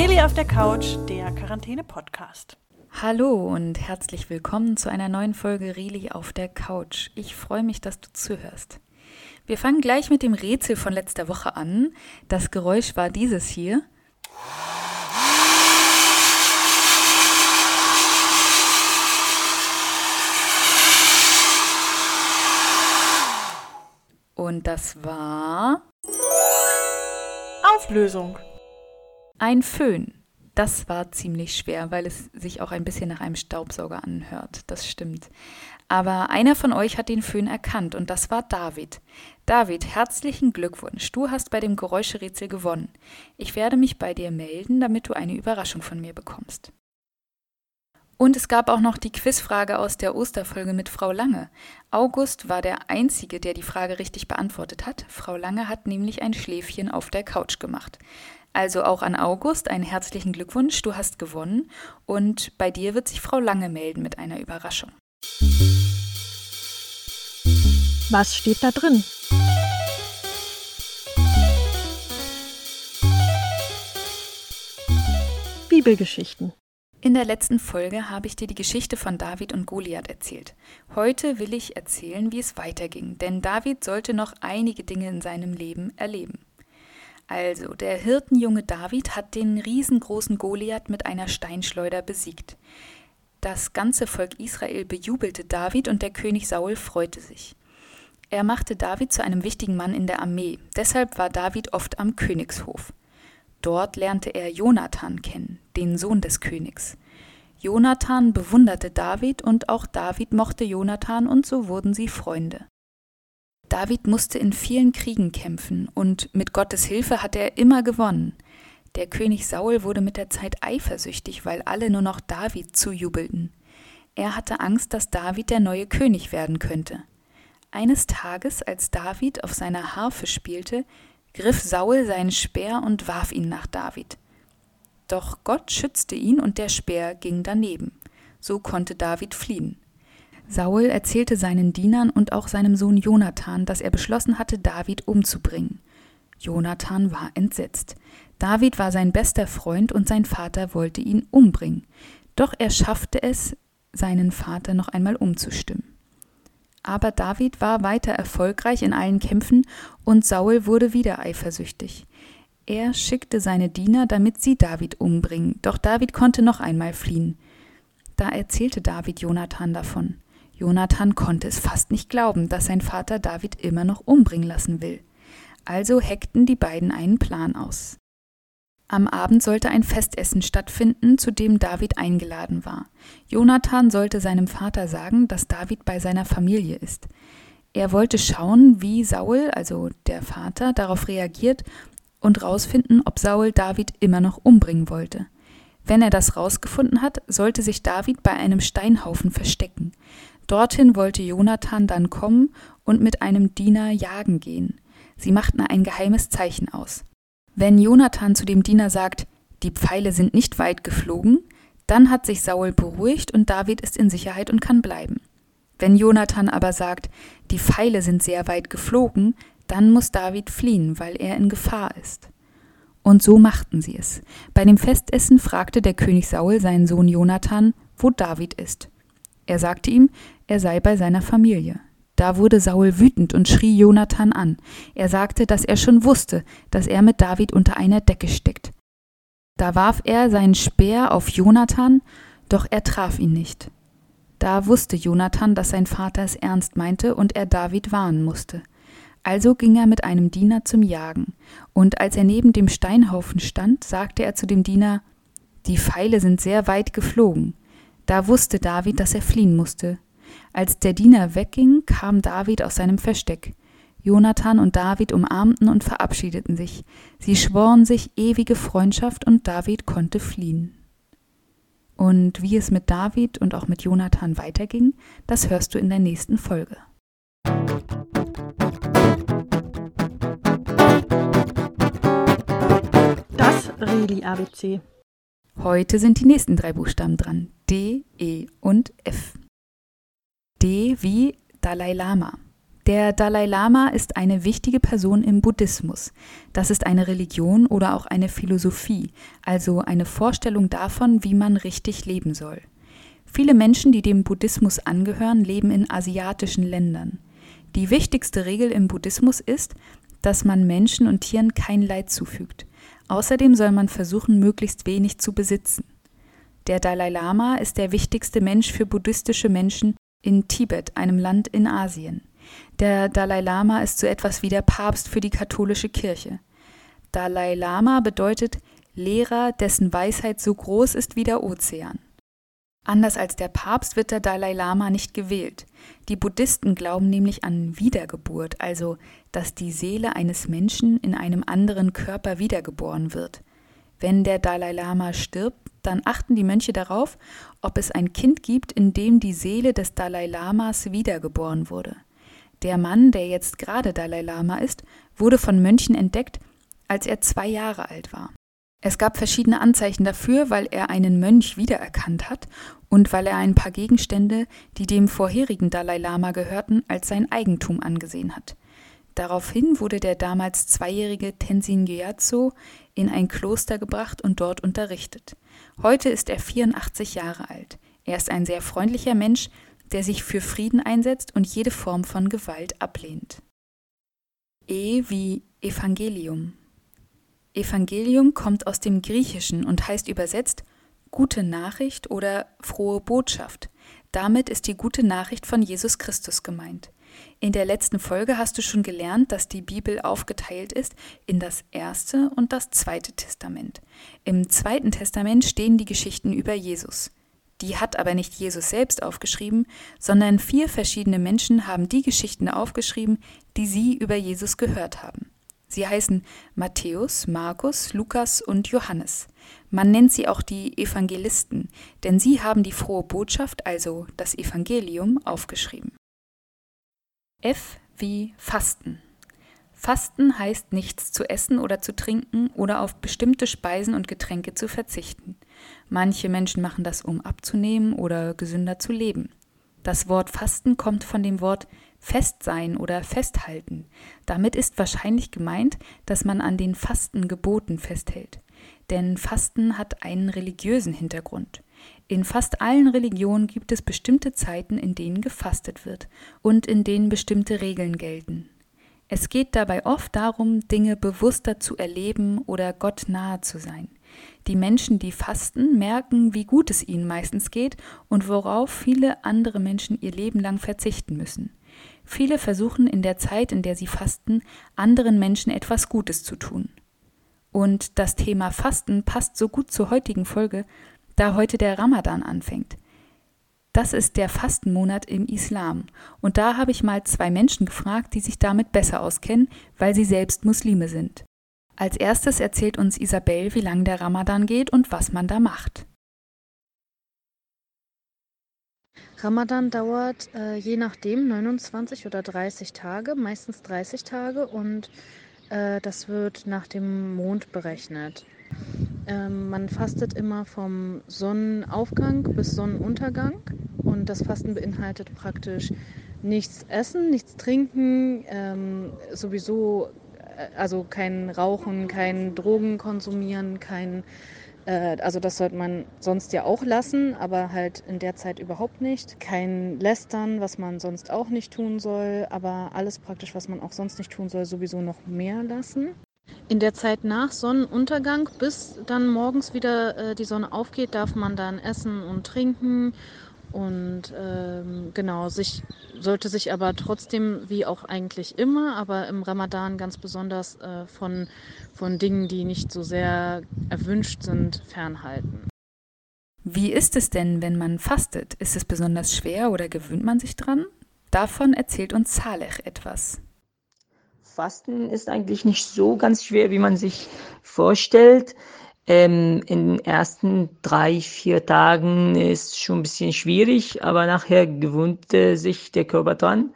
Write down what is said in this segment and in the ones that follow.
Reli auf der Couch, der Quarantäne-Podcast. Hallo und herzlich willkommen zu einer neuen Folge Reli auf der Couch. Ich freue mich, dass du zuhörst. Wir fangen gleich mit dem Rätsel von letzter Woche an. Das Geräusch war dieses hier. Und das war Auflösung. Ein Föhn. Das war ziemlich schwer, weil es sich auch ein bisschen nach einem Staubsauger anhört. Das stimmt. Aber einer von euch hat den Föhn erkannt und das war David. David, herzlichen Glückwunsch. Du hast bei dem Geräuscherätsel gewonnen. Ich werde mich bei dir melden, damit du eine Überraschung von mir bekommst. Und es gab auch noch die Quizfrage aus der Osterfolge mit Frau Lange. August war der Einzige, der die Frage richtig beantwortet hat. Frau Lange hat nämlich ein Schläfchen auf der Couch gemacht. Also auch an August einen herzlichen Glückwunsch, du hast gewonnen und bei dir wird sich Frau Lange melden mit einer Überraschung. Was steht da drin? Bibelgeschichten. In der letzten Folge habe ich dir die Geschichte von David und Goliath erzählt. Heute will ich erzählen, wie es weiterging, denn David sollte noch einige Dinge in seinem Leben erleben. Also, der Hirtenjunge David hat den riesengroßen Goliath mit einer Steinschleuder besiegt. Das ganze Volk Israel bejubelte David und der König Saul freute sich. Er machte David zu einem wichtigen Mann in der Armee, deshalb war David oft am Königshof. Dort lernte er Jonathan kennen, den Sohn des Königs. Jonathan bewunderte David und auch David mochte Jonathan und so wurden sie Freunde. David musste in vielen Kriegen kämpfen und mit Gottes Hilfe hat er immer gewonnen. Der König Saul wurde mit der Zeit eifersüchtig, weil alle nur noch David zujubelten. Er hatte Angst, dass David der neue König werden könnte. Eines Tages, als David auf seiner Harfe spielte, griff Saul seinen Speer und warf ihn nach David. Doch Gott schützte ihn und der Speer ging daneben. So konnte David fliehen. Saul erzählte seinen Dienern und auch seinem Sohn Jonathan, dass er beschlossen hatte, David umzubringen. Jonathan war entsetzt. David war sein bester Freund und sein Vater wollte ihn umbringen. Doch er schaffte es, seinen Vater noch einmal umzustimmen. Aber David war weiter erfolgreich in allen Kämpfen und Saul wurde wieder eifersüchtig. Er schickte seine Diener, damit sie David umbringen, doch David konnte noch einmal fliehen. Da erzählte David Jonathan davon. Jonathan konnte es fast nicht glauben, dass sein Vater David immer noch umbringen lassen will. Also heckten die beiden einen Plan aus. Am Abend sollte ein Festessen stattfinden, zu dem David eingeladen war. Jonathan sollte seinem Vater sagen, dass David bei seiner Familie ist. Er wollte schauen, wie Saul, also der Vater, darauf reagiert und rausfinden, ob Saul David immer noch umbringen wollte. Wenn er das rausgefunden hat, sollte sich David bei einem Steinhaufen verstecken. Dorthin wollte Jonathan dann kommen und mit einem Diener jagen gehen. Sie machten ein geheimes Zeichen aus. Wenn Jonathan zu dem Diener sagt, die Pfeile sind nicht weit geflogen, dann hat sich Saul beruhigt und David ist in Sicherheit und kann bleiben. Wenn Jonathan aber sagt, die Pfeile sind sehr weit geflogen, dann muss David fliehen, weil er in Gefahr ist. Und so machten sie es. Bei dem Festessen fragte der König Saul seinen Sohn Jonathan, wo David ist. Er sagte ihm, er sei bei seiner Familie. Da wurde Saul wütend und schrie Jonathan an. Er sagte, dass er schon wusste, dass er mit David unter einer Decke steckt. Da warf er seinen Speer auf Jonathan, doch er traf ihn nicht. Da wusste Jonathan, dass sein Vater es ernst meinte und er David warnen musste. Also ging er mit einem Diener zum Jagen, und als er neben dem Steinhaufen stand, sagte er zu dem Diener Die Pfeile sind sehr weit geflogen. Da wusste David, dass er fliehen musste. Als der Diener wegging, kam David aus seinem Versteck. Jonathan und David umarmten und verabschiedeten sich. Sie schworen sich ewige Freundschaft und David konnte fliehen. Und wie es mit David und auch mit Jonathan weiterging, das hörst du in der nächsten Folge. Das Reli ABC. Heute sind die nächsten drei Buchstaben dran. D, E und F. D wie Dalai Lama. Der Dalai Lama ist eine wichtige Person im Buddhismus. Das ist eine Religion oder auch eine Philosophie, also eine Vorstellung davon, wie man richtig leben soll. Viele Menschen, die dem Buddhismus angehören, leben in asiatischen Ländern. Die wichtigste Regel im Buddhismus ist, dass man Menschen und Tieren kein Leid zufügt. Außerdem soll man versuchen, möglichst wenig zu besitzen. Der Dalai Lama ist der wichtigste Mensch für buddhistische Menschen in Tibet, einem Land in Asien. Der Dalai Lama ist so etwas wie der Papst für die katholische Kirche. Dalai Lama bedeutet Lehrer, dessen Weisheit so groß ist wie der Ozean. Anders als der Papst wird der Dalai Lama nicht gewählt. Die Buddhisten glauben nämlich an Wiedergeburt, also dass die Seele eines Menschen in einem anderen Körper wiedergeboren wird. Wenn der Dalai Lama stirbt, dann achten die Mönche darauf, ob es ein Kind gibt, in dem die Seele des Dalai Lamas wiedergeboren wurde. Der Mann, der jetzt gerade Dalai Lama ist, wurde von Mönchen entdeckt, als er zwei Jahre alt war. Es gab verschiedene Anzeichen dafür, weil er einen Mönch wiedererkannt hat und weil er ein paar Gegenstände, die dem vorherigen Dalai Lama gehörten, als sein Eigentum angesehen hat. Daraufhin wurde der damals zweijährige Tenzin Gyatso in ein Kloster gebracht und dort unterrichtet. Heute ist er 84 Jahre alt. Er ist ein sehr freundlicher Mensch, der sich für Frieden einsetzt und jede Form von Gewalt ablehnt. E wie Evangelium. Evangelium kommt aus dem Griechischen und heißt übersetzt gute Nachricht oder frohe Botschaft. Damit ist die gute Nachricht von Jesus Christus gemeint. In der letzten Folge hast du schon gelernt, dass die Bibel aufgeteilt ist in das erste und das zweite Testament. Im zweiten Testament stehen die Geschichten über Jesus. Die hat aber nicht Jesus selbst aufgeschrieben, sondern vier verschiedene Menschen haben die Geschichten aufgeschrieben, die sie über Jesus gehört haben. Sie heißen Matthäus, Markus, Lukas und Johannes. Man nennt sie auch die Evangelisten, denn sie haben die frohe Botschaft, also das Evangelium, aufgeschrieben. F wie Fasten. Fasten heißt nichts zu essen oder zu trinken oder auf bestimmte Speisen und Getränke zu verzichten. Manche Menschen machen das, um abzunehmen oder gesünder zu leben. Das Wort Fasten kommt von dem Wort Festsein oder Festhalten. Damit ist wahrscheinlich gemeint, dass man an den Fastengeboten festhält. Denn Fasten hat einen religiösen Hintergrund. In fast allen Religionen gibt es bestimmte Zeiten, in denen gefastet wird und in denen bestimmte Regeln gelten. Es geht dabei oft darum, Dinge bewusster zu erleben oder Gott nahe zu sein. Die Menschen, die fasten, merken, wie gut es ihnen meistens geht und worauf viele andere Menschen ihr Leben lang verzichten müssen. Viele versuchen in der Zeit, in der sie fasten, anderen Menschen etwas Gutes zu tun. Und das Thema Fasten passt so gut zur heutigen Folge, da heute der Ramadan anfängt. Das ist der Fastenmonat im Islam. Und da habe ich mal zwei Menschen gefragt, die sich damit besser auskennen, weil sie selbst Muslime sind. Als erstes erzählt uns Isabel, wie lang der Ramadan geht und was man da macht. Ramadan dauert äh, je nachdem 29 oder 30 Tage, meistens 30 Tage und äh, das wird nach dem Mond berechnet. Ähm, man fastet immer vom Sonnenaufgang bis Sonnenuntergang und das Fasten beinhaltet praktisch nichts essen, nichts trinken, ähm, sowieso äh, also kein Rauchen, kein Drogen konsumieren, kein äh, also das sollte man sonst ja auch lassen, aber halt in der Zeit überhaupt nicht. Kein Lästern, was man sonst auch nicht tun soll, aber alles praktisch, was man auch sonst nicht tun soll, sowieso noch mehr lassen. In der Zeit nach Sonnenuntergang, bis dann morgens wieder äh, die Sonne aufgeht, darf man dann essen und trinken. Und ähm, genau, sich sollte sich aber trotzdem, wie auch eigentlich immer, aber im Ramadan ganz besonders äh, von, von Dingen, die nicht so sehr erwünscht sind, fernhalten. Wie ist es denn, wenn man fastet? Ist es besonders schwer oder gewöhnt man sich dran? Davon erzählt uns Saleh etwas. Fasten ist eigentlich nicht so ganz schwer, wie man sich vorstellt. Ähm, in den ersten drei, vier Tagen ist schon ein bisschen schwierig, aber nachher gewöhnt äh, sich der Körper dran.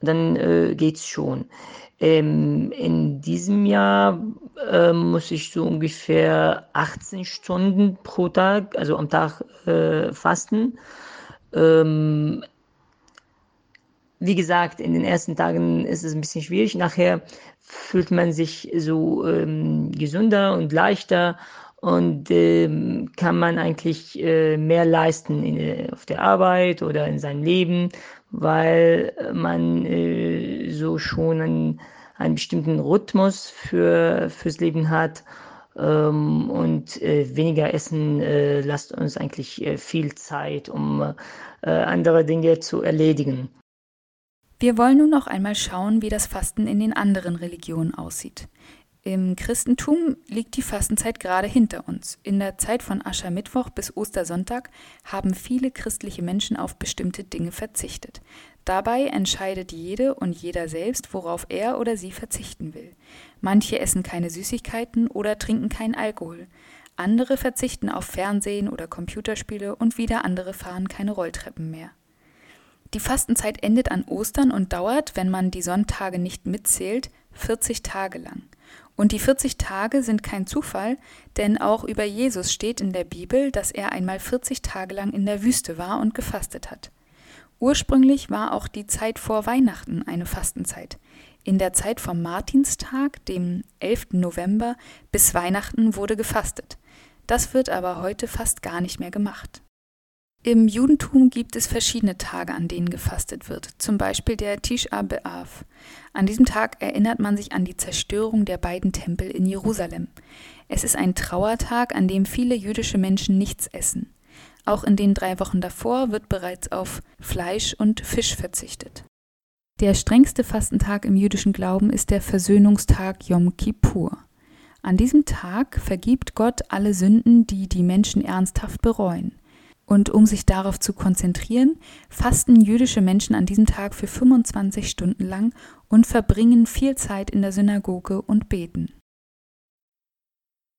Dann äh, es schon. Ähm, in diesem Jahr äh, muss ich so ungefähr 18 Stunden pro Tag, also am Tag, äh, fasten. Ähm, wie gesagt, in den ersten Tagen ist es ein bisschen schwierig. Nachher fühlt man sich so ähm, gesünder und leichter und ähm, kann man eigentlich äh, mehr leisten in, auf der Arbeit oder in seinem Leben, weil man äh, so schon einen, einen bestimmten Rhythmus für, fürs Leben hat ähm, und äh, weniger Essen äh, lasst uns eigentlich äh, viel Zeit, um äh, andere Dinge zu erledigen. Wir wollen nun noch einmal schauen, wie das Fasten in den anderen Religionen aussieht. Im Christentum liegt die Fastenzeit gerade hinter uns. In der Zeit von Aschermittwoch bis Ostersonntag haben viele christliche Menschen auf bestimmte Dinge verzichtet. Dabei entscheidet jede und jeder selbst, worauf er oder sie verzichten will. Manche essen keine Süßigkeiten oder trinken keinen Alkohol. Andere verzichten auf Fernsehen oder Computerspiele und wieder andere fahren keine Rolltreppen mehr. Die Fastenzeit endet an Ostern und dauert, wenn man die Sonntage nicht mitzählt, 40 Tage lang. Und die 40 Tage sind kein Zufall, denn auch über Jesus steht in der Bibel, dass er einmal 40 Tage lang in der Wüste war und gefastet hat. Ursprünglich war auch die Zeit vor Weihnachten eine Fastenzeit. In der Zeit vom Martinstag, dem 11. November, bis Weihnachten wurde gefastet. Das wird aber heute fast gar nicht mehr gemacht. Im Judentum gibt es verschiedene Tage, an denen gefastet wird, zum Beispiel der Tisha B'Av. An diesem Tag erinnert man sich an die Zerstörung der beiden Tempel in Jerusalem. Es ist ein Trauertag, an dem viele jüdische Menschen nichts essen. Auch in den drei Wochen davor wird bereits auf Fleisch und Fisch verzichtet. Der strengste Fastentag im jüdischen Glauben ist der Versöhnungstag Yom Kippur. An diesem Tag vergibt Gott alle Sünden, die die Menschen ernsthaft bereuen. Und um sich darauf zu konzentrieren, fasten jüdische Menschen an diesem Tag für 25 Stunden lang und verbringen viel Zeit in der Synagoge und beten.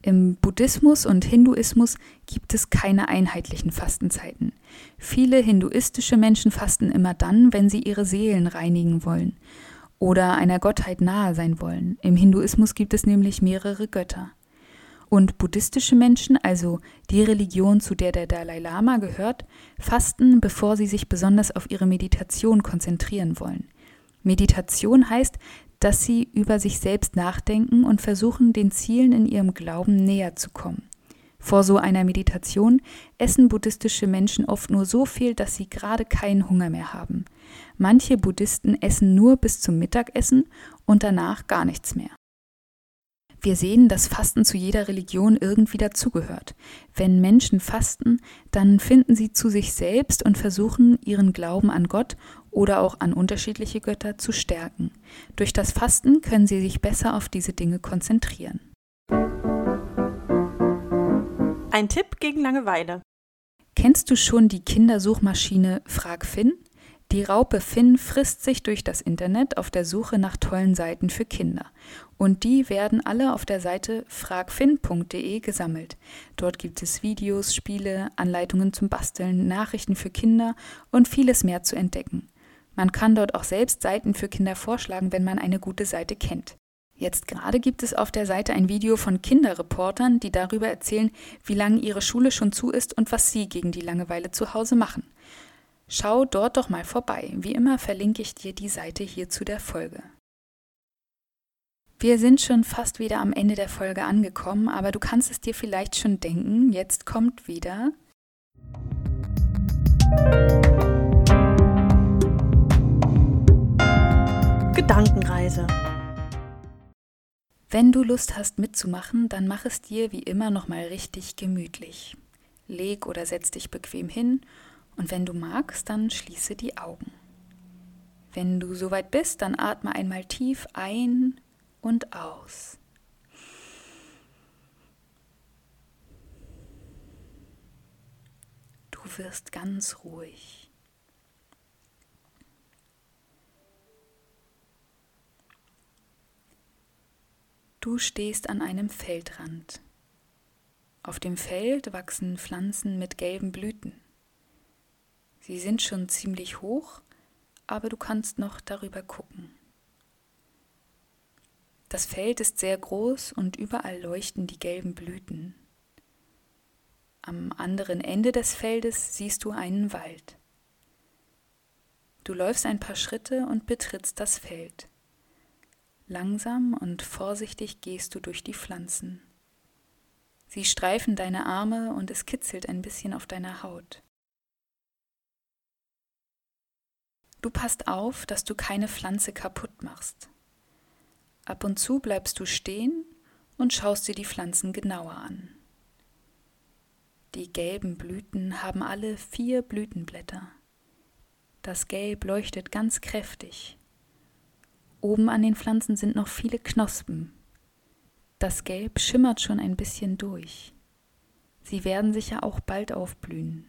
Im Buddhismus und Hinduismus gibt es keine einheitlichen Fastenzeiten. Viele hinduistische Menschen fasten immer dann, wenn sie ihre Seelen reinigen wollen oder einer Gottheit nahe sein wollen. Im Hinduismus gibt es nämlich mehrere Götter. Und buddhistische Menschen, also die Religion, zu der der Dalai Lama gehört, fasten, bevor sie sich besonders auf ihre Meditation konzentrieren wollen. Meditation heißt, dass sie über sich selbst nachdenken und versuchen, den Zielen in ihrem Glauben näher zu kommen. Vor so einer Meditation essen buddhistische Menschen oft nur so viel, dass sie gerade keinen Hunger mehr haben. Manche Buddhisten essen nur bis zum Mittagessen und danach gar nichts mehr. Wir sehen, dass Fasten zu jeder Religion irgendwie dazugehört. Wenn Menschen fasten, dann finden sie zu sich selbst und versuchen, ihren Glauben an Gott oder auch an unterschiedliche Götter zu stärken. Durch das Fasten können sie sich besser auf diese Dinge konzentrieren. Ein Tipp gegen Langeweile. Kennst du schon die Kindersuchmaschine Frag Finn? Die Raupe Finn frisst sich durch das Internet auf der Suche nach tollen Seiten für Kinder. Und die werden alle auf der Seite fragfinn.de gesammelt. Dort gibt es Videos, Spiele, Anleitungen zum Basteln, Nachrichten für Kinder und vieles mehr zu entdecken. Man kann dort auch selbst Seiten für Kinder vorschlagen, wenn man eine gute Seite kennt. Jetzt gerade gibt es auf der Seite ein Video von Kinderreportern, die darüber erzählen, wie lange ihre Schule schon zu ist und was sie gegen die Langeweile zu Hause machen. Schau dort doch mal vorbei. Wie immer verlinke ich dir die Seite hier zu der Folge. Wir sind schon fast wieder am Ende der Folge angekommen, aber du kannst es dir vielleicht schon denken, jetzt kommt wieder Gedankenreise. Wenn du Lust hast mitzumachen, dann mach es dir wie immer nochmal richtig gemütlich. Leg oder setz dich bequem hin und wenn du magst, dann schließe die Augen. Wenn du soweit bist, dann atme einmal tief ein und aus. Du wirst ganz ruhig. Du stehst an einem Feldrand. Auf dem Feld wachsen Pflanzen mit gelben Blüten. Sie sind schon ziemlich hoch, aber du kannst noch darüber gucken. Das Feld ist sehr groß und überall leuchten die gelben Blüten. Am anderen Ende des Feldes siehst du einen Wald. Du läufst ein paar Schritte und betrittst das Feld. Langsam und vorsichtig gehst du durch die Pflanzen. Sie streifen deine Arme und es kitzelt ein bisschen auf deiner Haut. Du passt auf, dass du keine Pflanze kaputt machst. Ab und zu bleibst du stehen und schaust dir die Pflanzen genauer an. Die gelben Blüten haben alle vier Blütenblätter. Das Gelb leuchtet ganz kräftig. Oben an den Pflanzen sind noch viele Knospen. Das Gelb schimmert schon ein bisschen durch. Sie werden sicher auch bald aufblühen.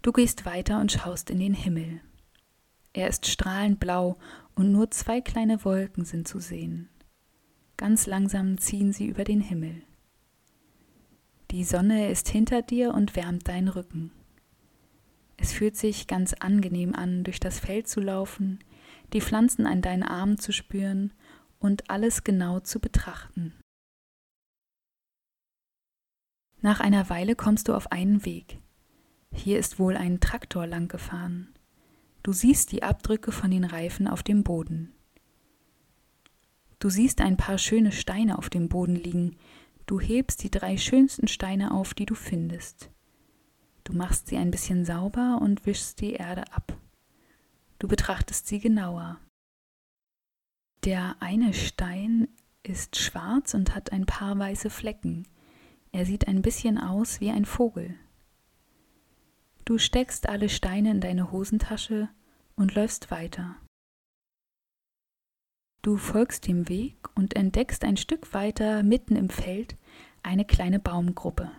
Du gehst weiter und schaust in den Himmel. Er ist strahlend blau und nur zwei kleine Wolken sind zu sehen. Ganz langsam ziehen sie über den Himmel. Die Sonne ist hinter dir und wärmt deinen Rücken. Es fühlt sich ganz angenehm an, durch das Feld zu laufen, die Pflanzen an deinen Armen zu spüren und alles genau zu betrachten. Nach einer Weile kommst du auf einen Weg. Hier ist wohl ein Traktor lang gefahren. Du siehst die Abdrücke von den Reifen auf dem Boden. Du siehst ein paar schöne Steine auf dem Boden liegen. Du hebst die drei schönsten Steine auf, die du findest. Du machst sie ein bisschen sauber und wischst die Erde ab. Du betrachtest sie genauer. Der eine Stein ist schwarz und hat ein paar weiße Flecken. Er sieht ein bisschen aus wie ein Vogel. Du steckst alle Steine in deine Hosentasche und läufst weiter. Du folgst dem Weg und entdeckst ein Stück weiter mitten im Feld eine kleine Baumgruppe.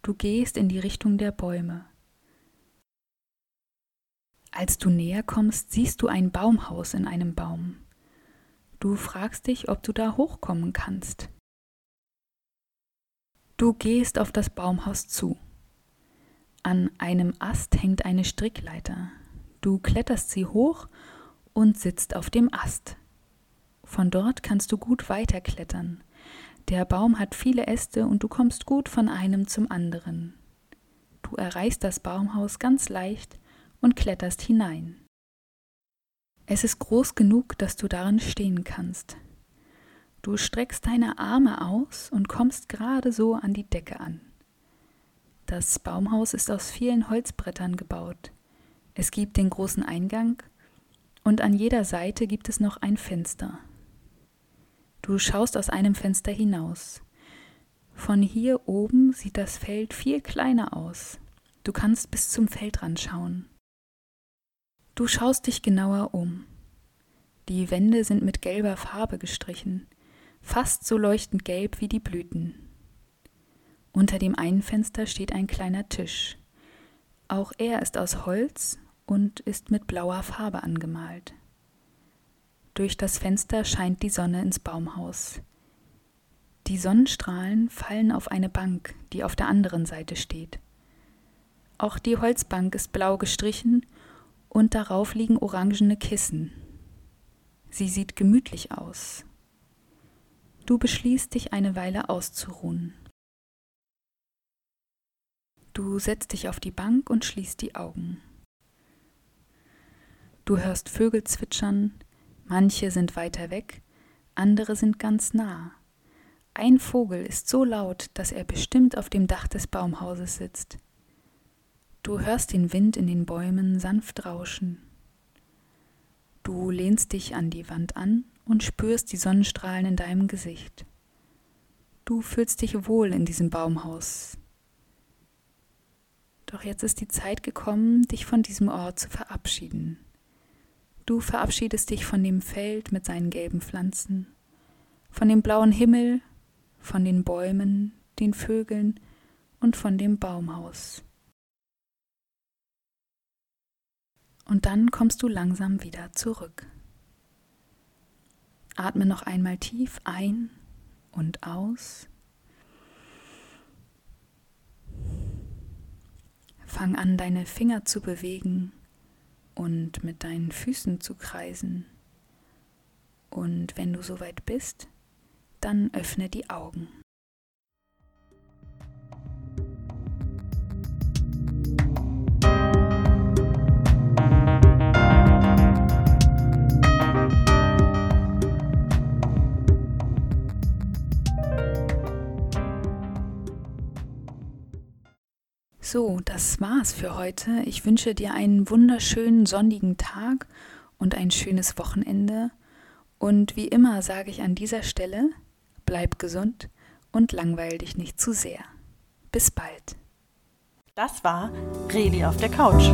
Du gehst in die Richtung der Bäume. Als du näher kommst, siehst du ein Baumhaus in einem Baum. Du fragst dich, ob du da hochkommen kannst. Du gehst auf das Baumhaus zu. An einem Ast hängt eine Strickleiter. Du kletterst sie hoch und sitzt auf dem Ast. Von dort kannst du gut weiterklettern. Der Baum hat viele Äste und du kommst gut von einem zum anderen. Du erreichst das Baumhaus ganz leicht und kletterst hinein. Es ist groß genug, dass du darin stehen kannst. Du streckst deine Arme aus und kommst gerade so an die Decke an. Das Baumhaus ist aus vielen Holzbrettern gebaut. Es gibt den großen Eingang und an jeder Seite gibt es noch ein Fenster. Du schaust aus einem Fenster hinaus. Von hier oben sieht das Feld viel kleiner aus. Du kannst bis zum Feldrand schauen. Du schaust dich genauer um. Die Wände sind mit gelber Farbe gestrichen, fast so leuchtend gelb wie die Blüten. Unter dem einen Fenster steht ein kleiner Tisch. Auch er ist aus Holz und ist mit blauer Farbe angemalt. Durch das Fenster scheint die Sonne ins Baumhaus. Die Sonnenstrahlen fallen auf eine Bank, die auf der anderen Seite steht. Auch die Holzbank ist blau gestrichen und darauf liegen orangene Kissen. Sie sieht gemütlich aus. Du beschließt dich eine Weile auszuruhen. Du setzt dich auf die Bank und schließt die Augen. Du hörst Vögel zwitschern, Manche sind weiter weg, andere sind ganz nah. Ein Vogel ist so laut, dass er bestimmt auf dem Dach des Baumhauses sitzt. Du hörst den Wind in den Bäumen sanft rauschen. Du lehnst dich an die Wand an und spürst die Sonnenstrahlen in deinem Gesicht. Du fühlst dich wohl in diesem Baumhaus. Doch jetzt ist die Zeit gekommen, dich von diesem Ort zu verabschieden. Du verabschiedest dich von dem Feld mit seinen gelben Pflanzen, von dem blauen Himmel, von den Bäumen, den Vögeln und von dem Baumhaus. Und dann kommst du langsam wieder zurück. Atme noch einmal tief ein und aus. Fang an, deine Finger zu bewegen und mit deinen Füßen zu kreisen. Und wenn du soweit bist, dann öffne die Augen. So, das war's für heute. Ich wünsche dir einen wunderschönen sonnigen Tag und ein schönes Wochenende. Und wie immer sage ich an dieser Stelle, bleib gesund und langweil dich nicht zu sehr. Bis bald. Das war Reli auf der Couch.